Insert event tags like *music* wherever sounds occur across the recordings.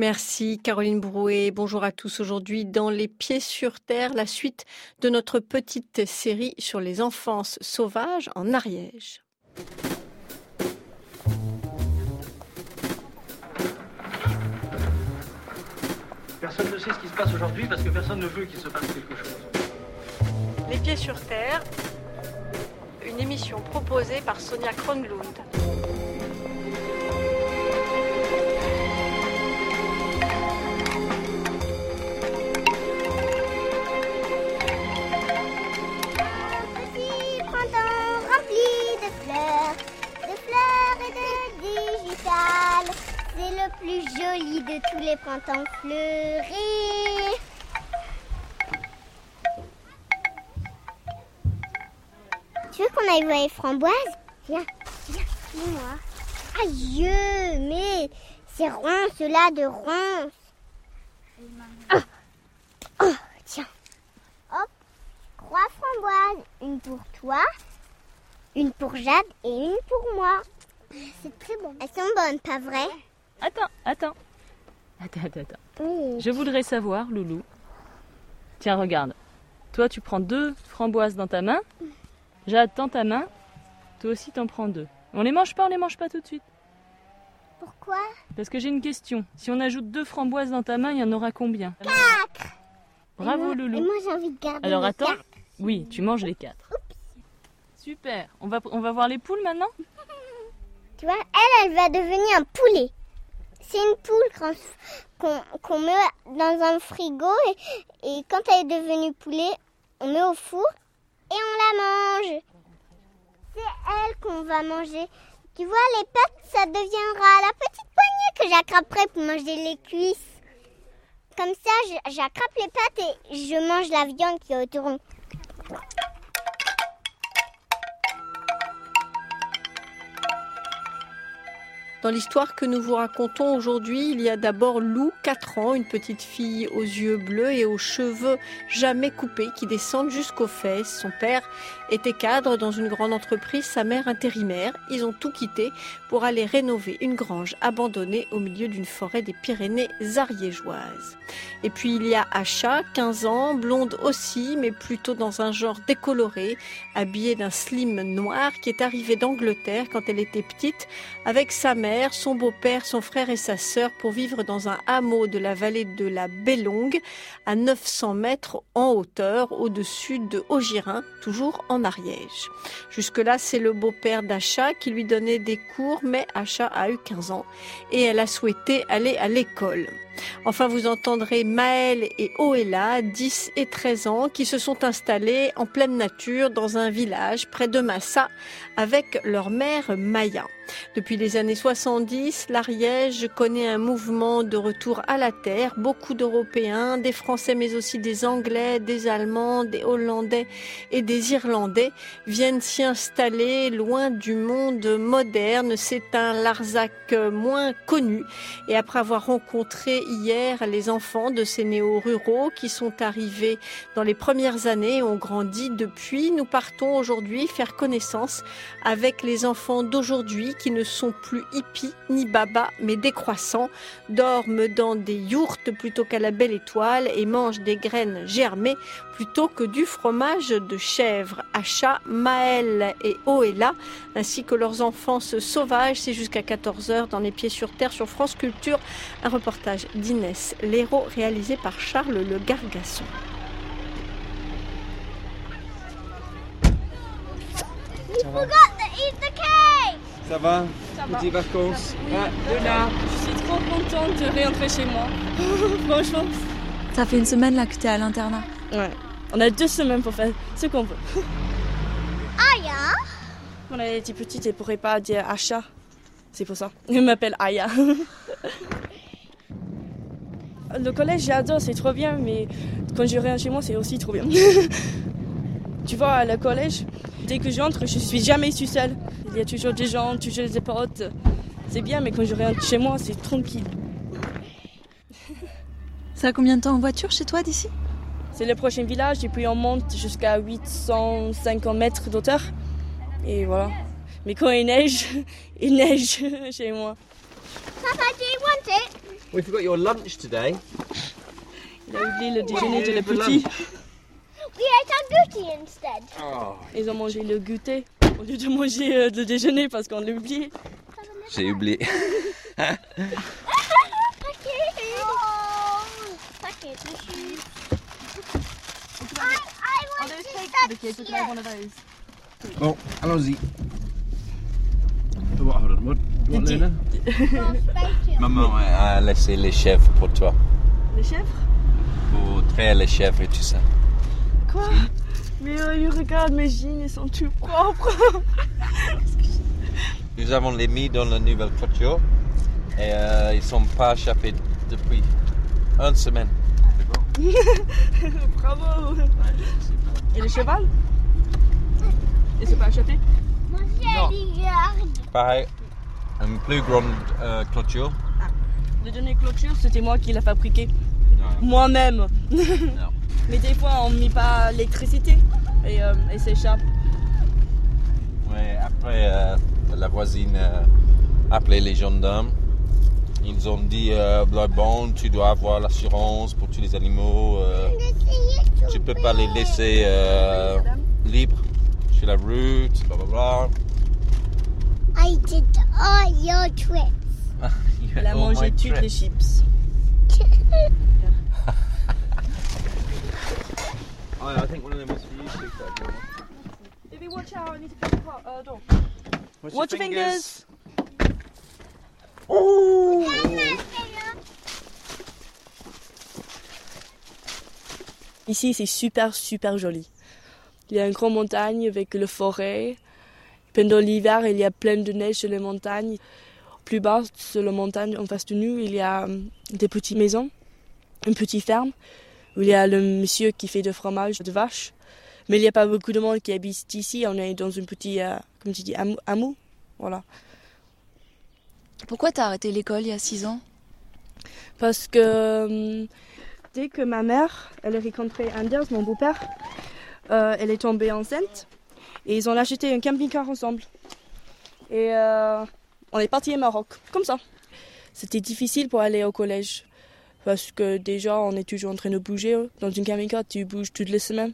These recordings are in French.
Merci Caroline Brouet. Bonjour à tous. Aujourd'hui, dans Les Pieds sur Terre, la suite de notre petite série sur les enfances sauvages en Ariège. Personne ne sait ce qui se passe aujourd'hui parce que personne ne veut qu'il se passe quelque chose. Les Pieds sur Terre, une émission proposée par Sonia Kronlund. C'est le plus joli de tous les printemps fleuris. Tu veux qu'on aille voir les framboises? Viens, viens, dis-moi. Aïe, mais c'est ronce là de ronce. Oh, oh, tiens. Hop, trois framboises. Une pour toi, une pour Jade et une pour moi. C'est très bon. Elles sont bonnes, pas vrai? Attends, attends. Attends, attends, attends. Oui. Je voudrais savoir, Loulou. Tiens, regarde. Toi, tu prends deux framboises dans ta main. Jade, tends ta main. Toi aussi, t'en prends deux. On les mange pas, on les mange pas tout de suite. Pourquoi? Parce que j'ai une question. Si on ajoute deux framboises dans ta main, il y en aura combien? Quatre. Bravo, Et moi- Et Loulou. moi, j'ai envie de garder Alors les attends. quatre. Oui, tu manges les quatre. Super. On va, on va voir les poules maintenant? Tu vois, elle, elle va devenir un poulet. C'est une poule qu'on met dans un frigo et, et quand elle est devenue poulet, on met au four et on la mange. C'est elle qu'on va manger. Tu vois, les pattes, ça deviendra la petite poignée que j'attraperai pour manger les cuisses. Comme ça, j'attrape les pattes et je mange la viande qui est autour. Dans l'histoire que nous vous racontons aujourd'hui, il y a d'abord Lou, 4 ans, une petite fille aux yeux bleus et aux cheveux jamais coupés qui descendent jusqu'aux fesses. Son père était cadre dans une grande entreprise, sa mère intérimaire. Ils ont tout quitté pour aller rénover une grange abandonnée au milieu d'une forêt des Pyrénées ariégeoises. Et puis il y a Acha, 15 ans, blonde aussi, mais plutôt dans un genre décoloré, habillée d'un slim noir qui est arrivée d'Angleterre quand elle était petite avec sa mère, son beau-père, son frère et sa sœur pour vivre dans un hameau de la vallée de la Bellongue à 900 mètres en hauteur au-dessus de Augirin, toujours en Ariège. Jusque-là, c'est le beau-père d'Acha qui lui donnait des cours, mais Acha a eu 15 ans et elle a souhaité aller à l'école. Enfin, vous entendrez Maël et Oella, 10 et 13 ans, qui se sont installés en pleine nature dans un village près de Massa avec leur mère Maya. Depuis les années 70, l'Ariège connaît un mouvement de retour à la terre. Beaucoup d'Européens, des Français, mais aussi des Anglais, des Allemands, des Hollandais et des Irlandais viennent s'y installer loin du monde moderne. C'est un Larzac moins connu. Et après avoir rencontré hier les enfants de ces néo-ruraux qui sont arrivés dans les premières années et ont grandi depuis, nous partons aujourd'hui faire connaissance avec les enfants d'aujourd'hui qui ne sont plus hippies ni babas mais décroissants, dorment dans des yourtes plutôt qu'à la belle étoile et mangent des graines germées plutôt que du fromage de chèvre. Acha, Maël et Oella, ainsi que leurs enfants sauvages, c'est jusqu'à 14h dans Les Pieds sur Terre sur France Culture, un reportage d'Inès Léraud réalisé par Charles Le Gargasson. Ça va Petites vacances Ah, Luna Je suis trop contente de réentrer chez moi. *laughs* Franchement. Ça fait une semaine là que t'es à l'internat. Ouais. On a deux semaines pour faire ce qu'on veut. *laughs* Aya On a été petite et pourrait pas dire achat. C'est pour ça. Je m'appelle Aya. *laughs* Le collège, j'adore, c'est trop bien, mais quand je reviens chez moi, c'est aussi trop bien. tu vois, à le collège, dès que j'entre, je suis jamais toute seule. Il y a toujours des gens, toujours des potes. C'est bien, mais quand je rentre chez moi, c'est tranquille. Ça a combien de temps en voiture chez toi d'ici? C'est le prochain village et puis on monte jusqu'à 850 mètres d'auteur. Et voilà. Mais quand il neige, *laughs* il neige *laughs* chez moi. Papa, do you want it? We forgot your lunch today. Il a oublié le déjeuner de Yeah, le instead. Oh. Ils ont mangé le goûter au lieu de manger euh, le déjeuner parce qu'on l'a oublié. J'ai oublié. *laughs* Packet. Oh, packet. I, I want to touch you. Bon, allons-y. Maman a laissé les chèvres pour toi. Les chèvres? Pour traire les chèvres et tout ça. Quoi Mais euh, regarde, mes jeans, ils sont tout propres. *laughs* Nous avons les mis dans la nouvelle clôture et euh, ils sont pas échappés depuis une semaine. *laughs* Bravo. Et le cheval? Il s'est pas échappé? Mon Non. Pareil, une plus grande euh, clôture. Le dernier clôture, c'était moi qui l'ai fabriqué. Moi-même. Mais des fois, on ne met pas l'électricité et euh, elle s'échappe. Ouais, après, euh, la voisine euh, a appelé les gendarmes. Ils ont dit euh, Bah, bon, tu dois avoir l'assurance pour tous les animaux. euh, tu peux pas les laisser euh, libres sur la route, blablabla. I did all your tricks. *laughs* Elle a mangé toutes les chips. *laughs* Oh, I think one of them was for you. Baby, watch out, I need to pick up uh, door. Watch, Watch your fingers. Ici, c'est super, super joli. Il y a une grande montagne avec le forêt. Pendant l'hiver, il y a plein de neige sur les montagnes. Plus bas, sur la montagne en face de nous, il y a euh, des petites maisons, une petite ferme, où il y a le monsieur qui fait du fromage de vache. Mais il n'y a pas beaucoup de monde qui habite ici. On est dans un petit, euh, comme tu dis, hameau. Voilà. Pourquoi t'as arrêté l'école il y a 6 ans? Parce que euh, dès que ma mère, elle a rencontré Anders, mon beau-père, euh, elle est tombée enceinte et ils ont acheté un camping-car ensemble. Et euh, on est parti au Maroc, comme ça. C'était difficile pour aller au collège parce que déjà on est toujours en train de bouger. Dans une camping-car, tu bouges toutes les semaines.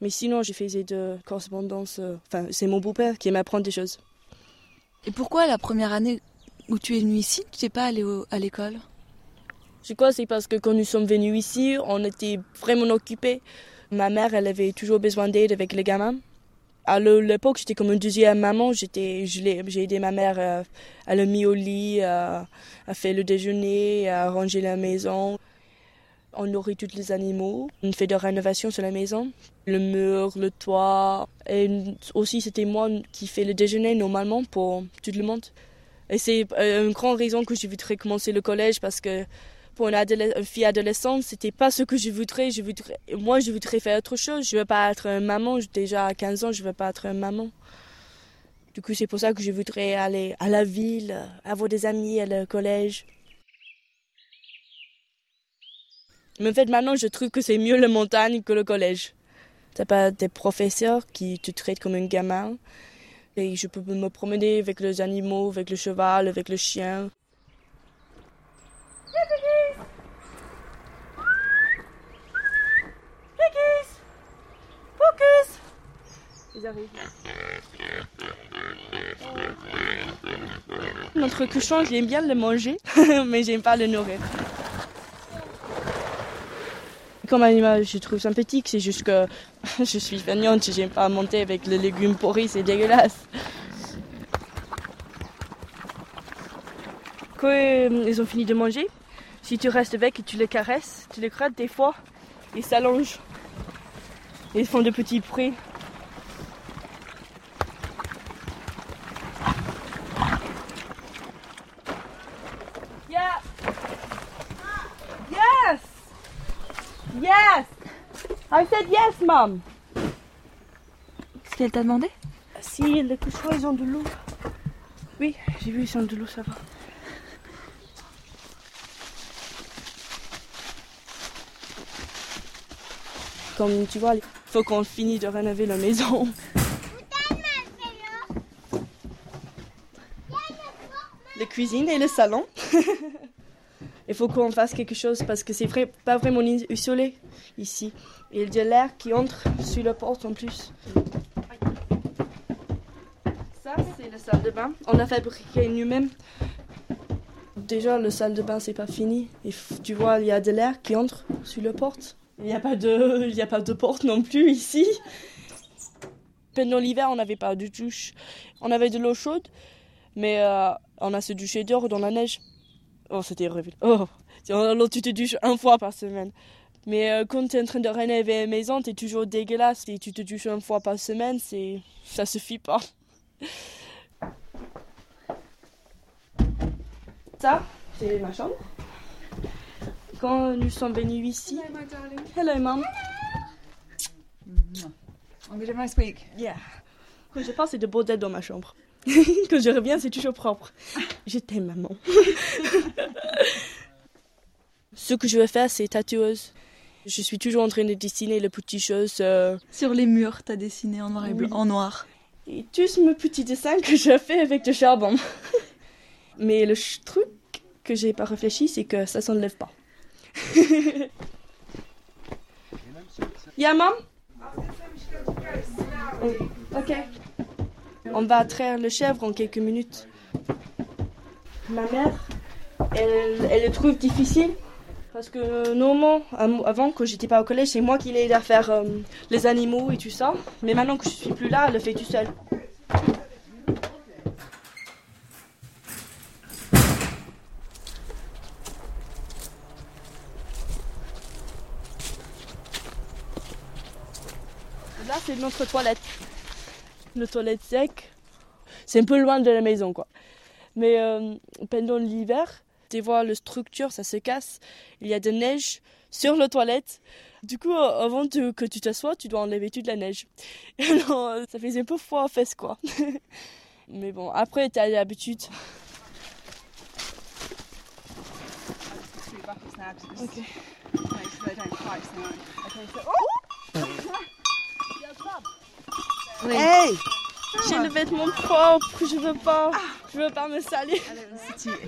Mais sinon, j'ai fait de correspondance. euh, Enfin, c'est mon beau-père qui m'apprend des choses. Et pourquoi la première année où tu es venu ici, tu t'es pas allé au- à l'école? Je crois que c'est parce que quand nous sommes venus ici, on était vraiment occupés. Ma mère, elle avait toujours besoin d'aide avec les gamins. À l'époque, j'étais comme une deuxième maman. J'étais, j'ai aidé ma mère euh, à le mis au lit, à, à faire le déjeuner, à ranger la maison. On nourrit tous les animaux. On fait des rénovations sur la maison. Le mur, le toit. Et aussi, c'était moi qui fais le déjeuner normalement pour tout le monde. Et c'est euh, une grande raison que je voudrais commencer le collège parce que pour une, fille adolescente, c'était pas ce que je voudrais. je voudrais. Moi, je voudrais faire autre chose. Je veux pas être une maman. Déjà à 15 ans, je veux pas être une maman. Du coup, c'est pour ça que je voudrais aller à la ville, avoir des amis à le collège. Mais en fait, maintenant, je trouve que c'est mieux la montagne que le collège. T'as pas des professeurs qui te traitent comme un gamin. Et je peux me promener avec les animaux, avec le cheval, avec le chien. Arrivent. Notre cochon, j'aime bien le manger, *laughs* mais j'aime pas le nourrir. Comme animal, je trouve sympathique, c'est juste que *laughs* je suis feignante, j'aime pas monter avec les légumes pourris, c'est dégueulasse. Quand euh, ils ont fini de manger, si tu restes avec et tu les caresses, tu les grattes des fois, ils s'allongent. Ils font de petits bruits. Yeah. Yes. Yes. I said yes, mom. Qu'est-ce qu'elle t'a demandé? Si les cochons ils ont de l'eau. Oui, j'ai vu ils ont de l'eau, ça va. Comme tu vois, il faut qu'on finisse de rénover la maison. La cuisine et le salon. *laughs* Il faut qu'on fasse quelque chose parce que c'est vrai, pas vraiment isolé ici. Il y a l'air qui entre sur la porte en plus. Ça, c'est la salle de bain. On a fabriqué nous-mêmes. Déjà, la salle de bain, c'est pas fini. Et tu vois, il y a de l'air qui entre sur la porte. Il n'y a, pas de, a pas de porte non plus ici. Pendant l'hiver, on n'avait pas de douche. On avait de l'eau chaude, mais euh, on a se douché dehors dans la neige. Oh, c'était horrible. Oh, alors tu te douches une fois par semaine. Mais euh, quand tu es en train de rénover une maison, tu es toujours dégueulasse. Et tu te douches une fois par semaine, c'est ça suffit pas. *laughs* Ça, c'est ma chambre. Quand nous sommes venus ici. Hello, my darling. Hello, mom. I'm going to my speak. Yeah. Quand je pense, c'est de bordel dans ma chambre. *laughs* Quand je reviens, c'est toujours propre. Je t'aime, maman. *laughs* Ce que je veux faire, c'est tatoueuse. Je suis toujours en train de dessiner les petites choses. euh, Sur les murs, t'as dessiné en noir et blanc, Oui. en noir. et tous mes petits dessins que je fais avec du charbon. *laughs* Mais le ch- truc que j'ai pas réfléchi, c'est que ça s'enlève pas. yeah, mom? Oh, ok. On va traire le chèvre en quelques minutes. Ma mère, elle, elle le trouve difficile. Parce que normalement, avant, quand j'étais pas au collège, c'est moi qui l'aide à faire euh, les animaux et tout ça. Mais maintenant que je suis plus là, elle le fait tout seul. Là, c'est notre toilette. Le toilette sec. C'est un peu loin de la maison, quoi. Mais euh, pendant l'hiver, tu vois, la structure, ça se casse. Il y a de neige sur la toilette. Du coup, euh, avant de- que tu t'assoies, tu dois enlever toute la neige. *laughs* Alors, euh, ça faisait un peu froid aux fesses, quoi. *laughs* Mais bon, après, tu as l'habitude. *laughs* Ok. Hey J'ai le vêtement propre, je veux pas. Je veux pas me salir.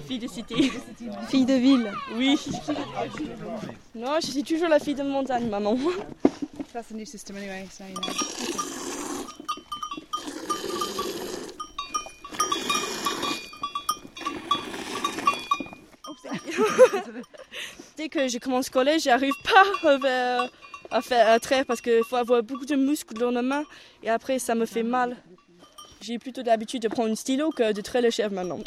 Fille de cité. Fille de ville. Oui. Non, je suis toujours la fille de montagne, maman. That's the new system anyway, so you know. Dès que je commence le collège, j'arrive pas euh, à faire à traire parce qu'il faut avoir beaucoup de muscles dans la main et après ça me fait mal. J'ai plutôt l'habitude de prendre un stylo que de traire le chèvre maintenant.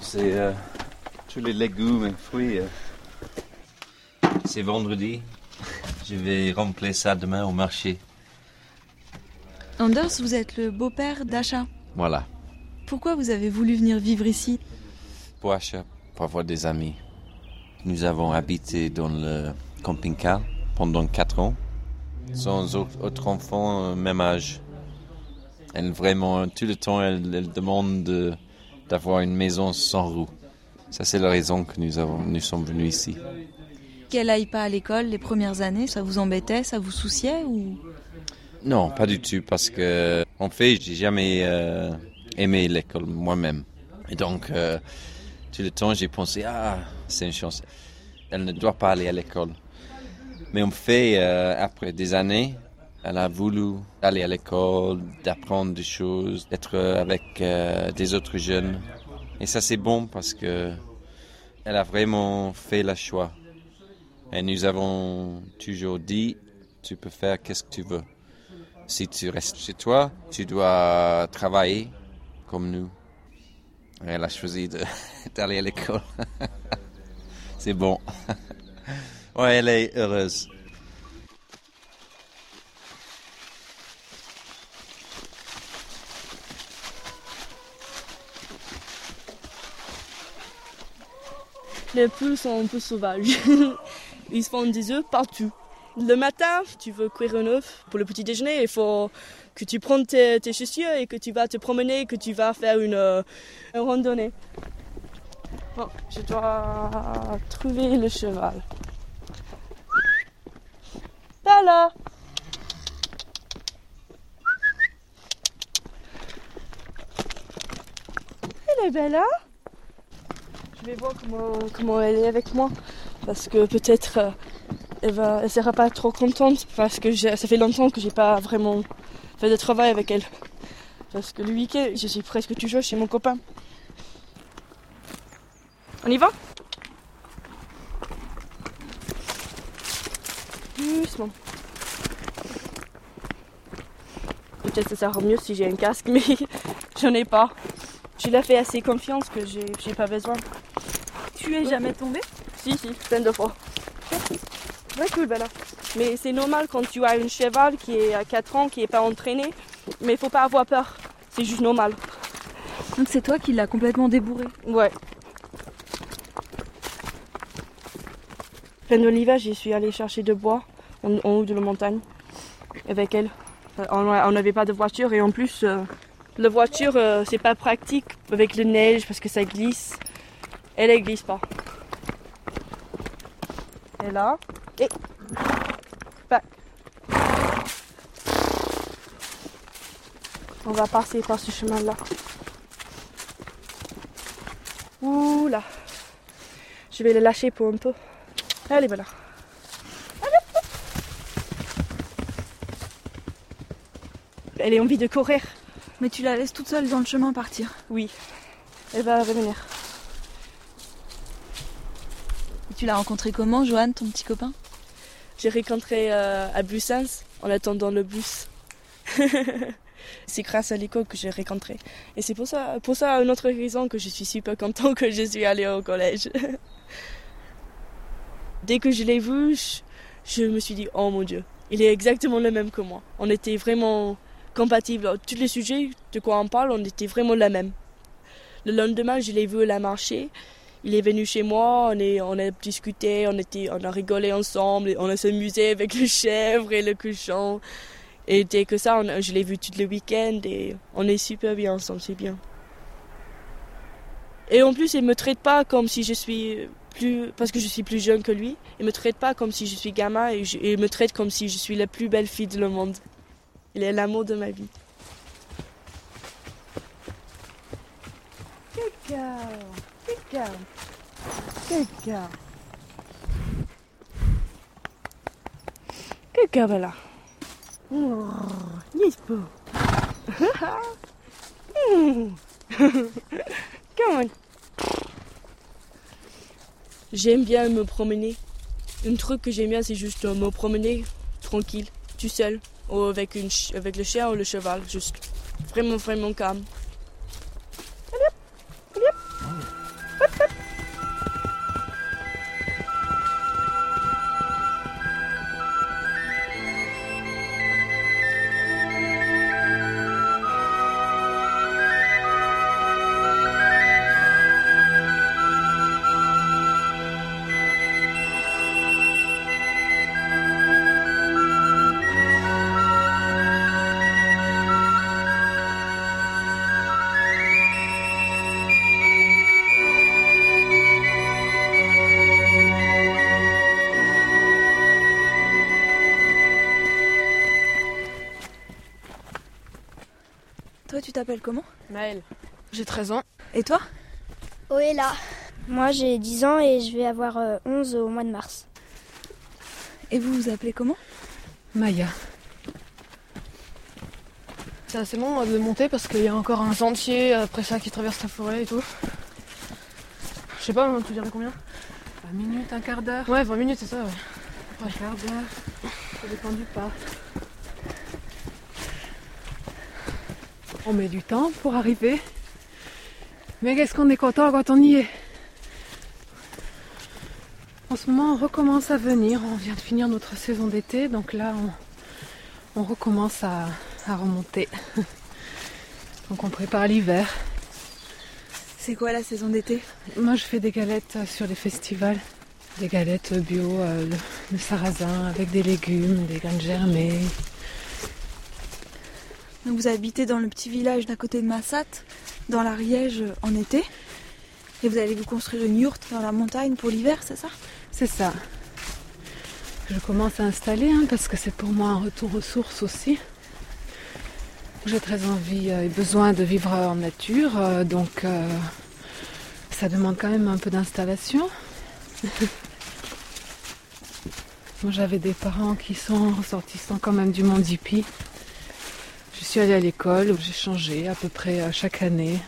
C'est euh, tous les légumes et fruits. euh. C'est vendredi. Je vais remplir ça demain au marché. Anders, vous êtes le beau-père d'Acha. Voilà. Pourquoi vous avez voulu venir vivre ici? Pour achat, pour avoir des amis. Nous avons habité dans le camping-car pendant quatre ans, sans au- autre enfant euh, même âge. Elle vraiment, tout le temps, elle, elle demande de- d'avoir une maison sans roue. Ça, c'est la raison que nous, avons, nous sommes venus ici. Qu'elle aille pas à l'école les premières années, ça vous embêtait, ça vous souciait ou? Non, pas du tout, parce que en fait, j'ai jamais euh, aimé l'école moi-même. Et donc, euh, tout le temps, j'ai pensé, ah, c'est une chance. Elle ne doit pas aller à l'école. Mais en fait, euh, après des années, elle a voulu aller à l'école, d'apprendre des choses, d'être avec euh, des autres jeunes. Et ça, c'est bon parce que elle a vraiment fait le choix. Et nous avons toujours dit, tu peux faire qu'est-ce que tu veux. Si tu restes chez toi, tu dois travailler comme nous. Elle a choisi *laughs* d'aller à l'école. *laughs* C'est bon. *laughs* Ouais, elle est heureuse. Les poules sont un peu sauvages. Ils se font des œufs partout. Le matin, tu veux cuire un œuf pour le petit déjeuner, il faut que tu prends tes, chaussures et que tu vas te promener, que tu vas faire une, euh, randonnée. Bon, je dois trouver le cheval. Tala Elle est belle, hein? Je vais voir comment, comment, elle est avec moi. Parce que peut-être euh, elle, va, elle sera pas trop contente parce que ça fait longtemps que j'ai pas vraiment fait de travail avec elle. Parce que le week-end, je suis presque toujours chez mon copain. On y va? Doucement. Peut-être ça sera mieux si j'ai un casque, *laughs* mais j'en ai pas. Je l'ai fait assez confiance que j'ai pas besoin. Tu es jamais tombée Si, si, plein de fois. Très cool, Bella. Mais c'est normal quand tu as un cheval qui est à 4 ans, qui est pas entraîné. Mais il faut pas avoir peur. C'est juste normal. Donc c'est toi qui l'as complètement débourré. Ouais. Pendant l'hiver, j'y suis allée chercher de bois en, en haut de la montagne avec elle. Euh, On n'avait pas de voiture et en plus, euh, la voiture, euh, c'est pas pratique avec la neige parce que ça glisse. Elle, elle glisse pas. Et là, et On va passer par ce chemin-là. Ouh là. Je vais le lâcher pour un peu. Allez, voilà. Elle a envie de courir. Mais tu la laisses toute seule dans le chemin partir. Oui. Elle va revenir. Et tu l'as rencontré comment, Johan, ton petit copain? J'ai rencontré euh, à Bussens en attendant le bus. *laughs* c'est grâce à l'école que j'ai rencontré. Et c'est pour ça, pour ça, une autre raison que je suis super content que je suis allée au collège. *laughs* Dès que je l'ai vu, je, me suis dit, oh mon Dieu, il est exactement le même que moi. On était vraiment compatibles. Tous les sujets de quoi on parle, on était vraiment la même. Le lendemain, je l'ai vu à la marché. Il est venu chez moi, on, a discuté, on, on a rigolé ensemble, on a s'amusé avec les chèvres et le cochon. Et dès que ça, je l'ai vu tout le week-end et on est super bien ensemble, c'est bien. Et en plus, il me traite pas comme si je suis plus, parce que je suis plus jeune que lui. Il me traite pas comme si je suis gamin et il me traite comme si je suis la plus belle fille du monde. Il est l'amour de ma vie. Good girl, good girl, good girl. Good girl, Bella. Mm. *laughs* Come on. J'aime bien me promener. Un truc que j'aime bien, c'est juste euh, me promener tranquille, tout seul, ou avec, avec le chien ou le cheval, juste vraiment, vraiment calme. Tu t'appelles comment Maëlle. J'ai 13 ans. Et toi Oh là. Moi j'ai 10 ans et je vais avoir euh, 11 au mois de mars. Et vous vous appelez comment Maya. C'est assez long euh, de monter parce qu'il y a encore un sentier après ça qui traverse la forêt et tout. Je sais pas, tu dirais combien 20 minutes, un quart d'heure. Ouais, 20 minutes, c'est ça, ouais. Un quart d'heure. Ça dépend du pas. On met du temps pour arriver. Mais qu'est-ce qu'on est content quand on y est. En ce moment, on recommence à venir. On vient de finir notre saison d'été, donc là, on, on recommence à, à remonter. *laughs* Donc on prépare l'hiver. C'est quoi la saison d'été? Moi, je fais des galettes euh, sur les festivals. Des galettes bio, euh, le, le sarrasin avec des légumes, des graines germées. Donc vous habitez dans le petit village d'à côté de Massat, dans l'Ariège euh, en été. Et vous allez vous construire une yourte dans la montagne pour l'hiver, c'est ça? C'est ça. Je commence à installer hein, parce que c'est pour moi un retour aux sources aussi. J'ai très envie et besoin de vivre en nature, donc ça demande quand même un peu d'installation. *laughs* Moi j'avais des parents qui sont ressortissants quand même du monde hippie. Je suis allée à l'école où j'ai changé à peu près chaque année.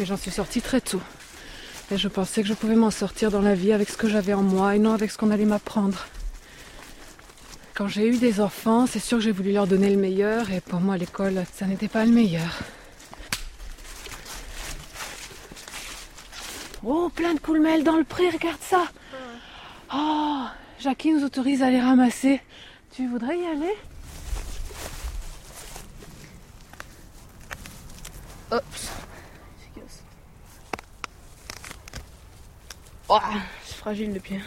Et j'en suis sortie très tôt. Et je pensais que je pouvais m'en sortir dans la vie avec ce que j'avais en moi et non avec ce qu'on allait m'apprendre. Quand j'ai eu des enfants, c'est sûr que j'ai voulu leur donner le meilleur et pour moi l'école, ça n'était pas le meilleur. Oh, plein de coulmelles dans le pré, regarde ça. Oh, Jackie nous autorise à les ramasser. Tu voudrais y aller? Hop. Oh, c'est fragile le pied.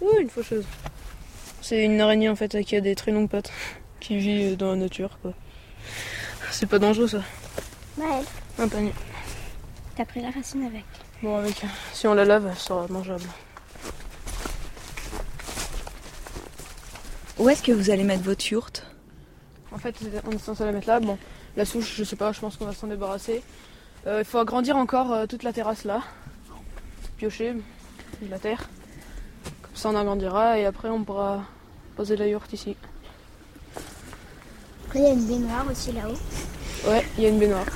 Ouh, une faucheuse. C'est une araignée en fait qui a des très longues pattes, qui vit dans la nature quoi. C'est pas dangereux ça. Ouais. Un panier. T'as pris la racine avec. Bon avec, si on la lave, elle sera mangeable. Où est-ce que vous allez mettre votre yourte? En fait, on est censé la mettre là. Bon, la souche, je sais pas, je pense qu'on va s'en débarrasser. Euh, il faut agrandir encore euh, toute la terrasse là. Piocher de la terre. Comme ça on agrandira et après on pourra poser la yourte ici. Après il y a une baignoire aussi là-haut. Ouais, il y a une baignoire.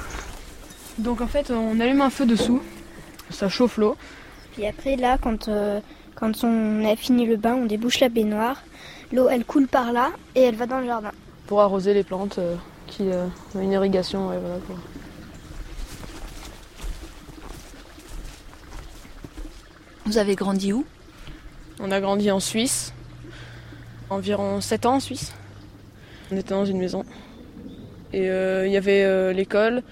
Donc en fait on allume un feu dessous. Ça chauffe l'eau. Puis après là quand, euh, quand on a fini le bain on débouche la baignoire. L'eau elle coule par là et elle va dans le jardin. Pour arroser les plantes qui ont une irrigation. Ouais, voilà, pour... Vous avez grandi où? On a grandi en Suisse. Environ 7 ans en Suisse. On était dans une maison. Et il euh, y avait euh, l'école.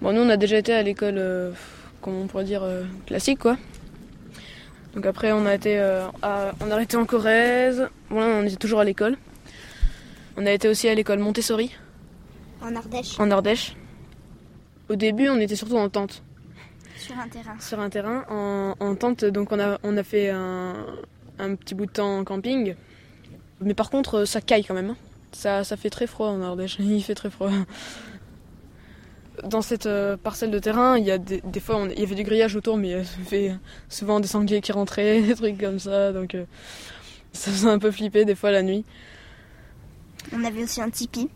Bon, nous, on a déjà été à l'école, euh, comment on pourrait dire, classique, quoi. Donc après, on a été, à, on a été en Corrèze. Bon, là, on était toujours à l'école. On a été aussi à l'école Montessori. En Ardèche. En Ardèche. Au début, on était surtout en tente. Sur un terrain. Sur un terrain, en, en tente. Donc on a, on a fait un, un, petit bout de temps en camping. Mais par contre, ça caille quand même. Ça, ça fait très froid en Ardèche. *laughs* Il fait très froid. Dans cette euh, parcelle de terrain, il y a des, des fois, on, il y avait du grillage autour, mais il y avait souvent des sangliers qui rentraient, *laughs* des trucs comme ça. Donc euh, ça faisait un peu flipper des fois la nuit. On avait aussi un tipi.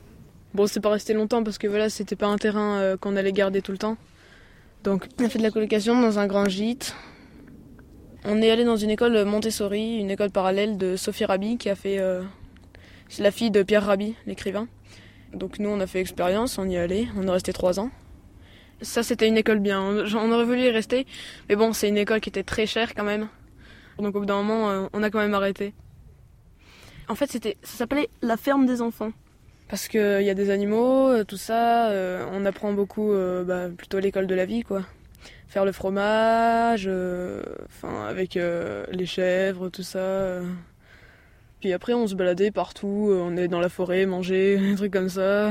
Bon, c'est pas resté longtemps parce que voilà, c'était pas un terrain euh, qu'on allait garder tout le temps. Donc, on a fait de la colocation dans un grand gîte. On est allé dans une école Montessori, une école parallèle de Sophie Rabi qui a fait. Euh, c'est la fille de Pierre Rabi, l'écrivain. Donc, nous, on a fait expérience, on y est allé, on est resté trois ans. Ça, c'était une école bien. On aurait voulu y rester, mais bon, c'est une école qui était très chère quand même. Donc, au bout d'un moment, euh, on a quand même arrêté. En fait, c'était, ça s'appelait la ferme des enfants parce qu'il y a des animaux, tout ça. Euh, on apprend beaucoup, euh, bah, plutôt à l'école de la vie, quoi. Faire le fromage, euh, enfin avec les chèvres, tout ça. Puis après, on se baladait partout. on est dans la forêt, manger, *laughs* des trucs comme ça.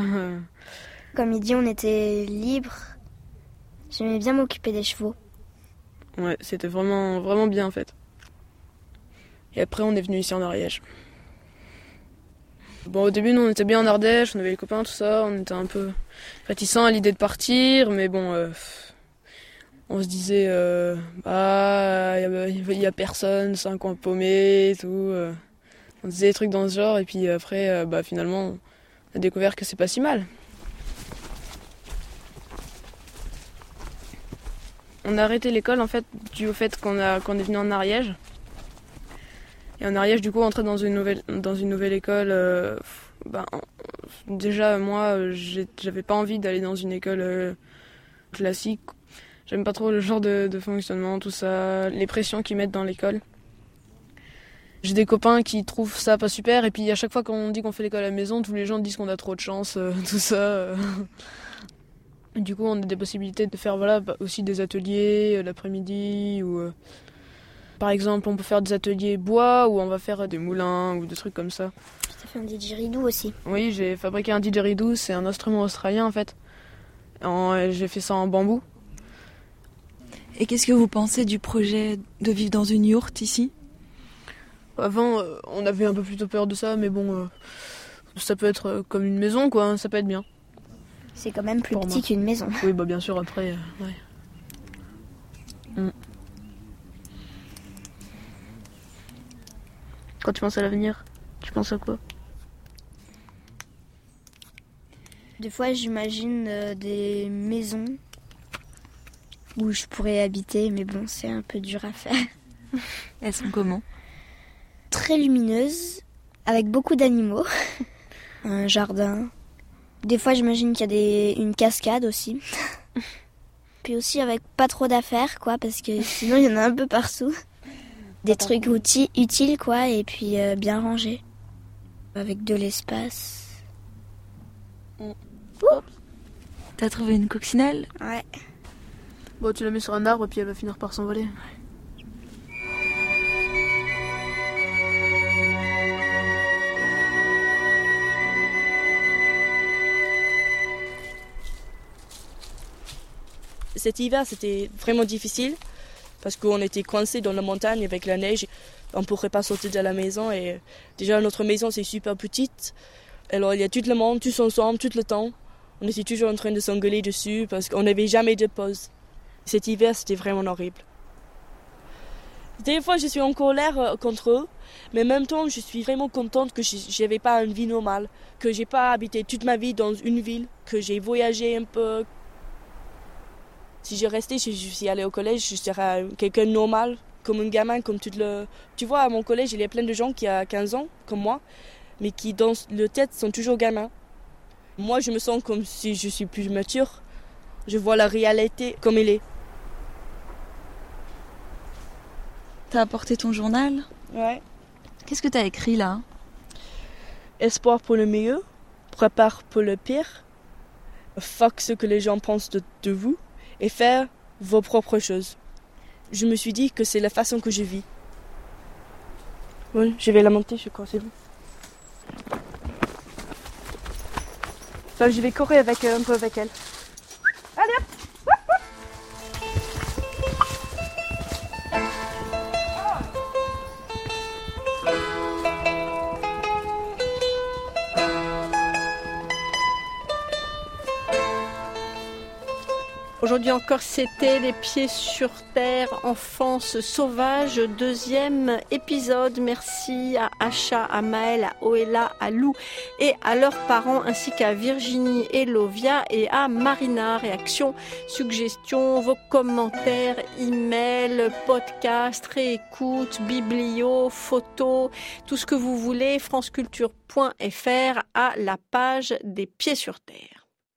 Comme il dit, on était libre. J'aimais bien m'occuper des chevaux. Ouais, c'était vraiment, vraiment bien en fait. Et après, on est venu ici en Ariège. Bon, au début, nous, on était bien en Ardèche, on avait les copains, tout ça, on était un peu réticents à l'idée de partir, mais bon, euh, on se disait, euh, bah, il y, a personne, c'est un coin paumé tout. Euh. on disait des trucs dans ce genre, et puis après, bah, finalement, on a découvert que c'est pas si mal. On a arrêté l'école, en fait, dû au fait qu'on qu'on est venu en Ariège. Et en Ariège, du coup, entrer dans une nouvelle, dans une nouvelle école, euh, ben, déjà, moi, j'avais pas envie d'aller dans une école euh, classique. J'aime pas trop le genre de, fonctionnement, tout ça, les pressions qu'ils mettent dans l'école. J'ai des copains qui trouvent ça pas super, et puis à chaque fois qu'on dit qu'on fait l'école à la maison, tous les gens disent qu'on a trop de chance, euh, *laughs* tout ça. du coup, on a des possibilités de faire voilà, bah, aussi des ateliers l'après-midi, ou par exemple, on peut faire des ateliers bois ou on va faire des moulins ou des trucs comme ça. Tu as fait un didgeridoo aussi Oui, j'ai fabriqué un didgeridoo, c'est un instrument australien en fait. J'ai fait ça en bambou. Et qu'est-ce que vous pensez du projet de vivre dans une yourte ici? Avant, euh, on avait un peu plutôt peur de ça, mais bon, euh, Ça peut être euh, comme une maison, quoi. Ça peut être bien. C'est quand même plus Pour petit qu'une maison. Oui, bah bien sûr, après, ouais. Mm. Quand tu penses à l'avenir, tu penses à quoi? Des fois, j'imagine euh, des maisons où je pourrais habiter, mais bon, c'est un peu dur à faire. *laughs* Elles sont comment? Très lumineuses, avec beaucoup d'animaux, *laughs* un jardin. Des fois, j'imagine qu'il y a des... une cascade aussi. *laughs* Puis aussi avec pas trop d'affaires, quoi, parce que sinon, il y en a un peu partout. Des trucs utiles, quoi, et puis euh, bien rangés. Avec de l'espace. T'as trouvé une coccinelle? Ouais. Bon, tu la mets sur un arbre, puis elle va finir par s'envoler. Cet hiver, c'était vraiment difficile parce qu'on était coincés dans la montagne avec la neige. On ne pourrait pas sortir de la maison et déjà notre maison c'est super petite. Alors il y a tout le monde, tous ensemble, tout le temps. On était toujours en train de s'engueuler dessus parce qu'on n'avait jamais de pause. Cet hiver, c'était vraiment horrible. Des fois, je suis en colère euh, contre eux, mais en même temps, je suis vraiment contente que je n'avais pas une vie normale, que j'ai pas habité toute ma vie dans une ville, que j'ai voyagé un peu, si je restais, si je suis allée au collège, je serais quelqu'un de normal, comme un gamin, comme tout le... Tu vois, à mon collège, il y a plein de gens qui ont 15 ans, comme moi, mais qui, dans leur tête, sont toujours gamins. Moi, je me sens comme si je suis plus mature. Je vois la réalité comme elle est. T'as apporté ton journal? Ouais. Qu'est-ce que t'as écrit là? Espoir pour le mieux, prépare pour le pire, fuck ce que les gens pensent de, de vous, et faire vos propres choses. Je me suis dit que c'est la façon que je vis. Oui, je vais la monter, je crois, c'est bon. Enfin, je vais courir avec, euh, un peu avec elle. Aujourd'hui encore, c'était Les Pieds sur Terre, enfance sauvage, deuxième épisode. Merci à Acha, à Maël, à Oella, à Lou et à leurs parents, ainsi qu'à Virginie et Lovia et à Marina. Réaction, suggestions, vos commentaires, emails, podcasts, réécoute, biblio, photos, tout ce que vous voulez, franceculture.fr à la page des Pieds sur Terre.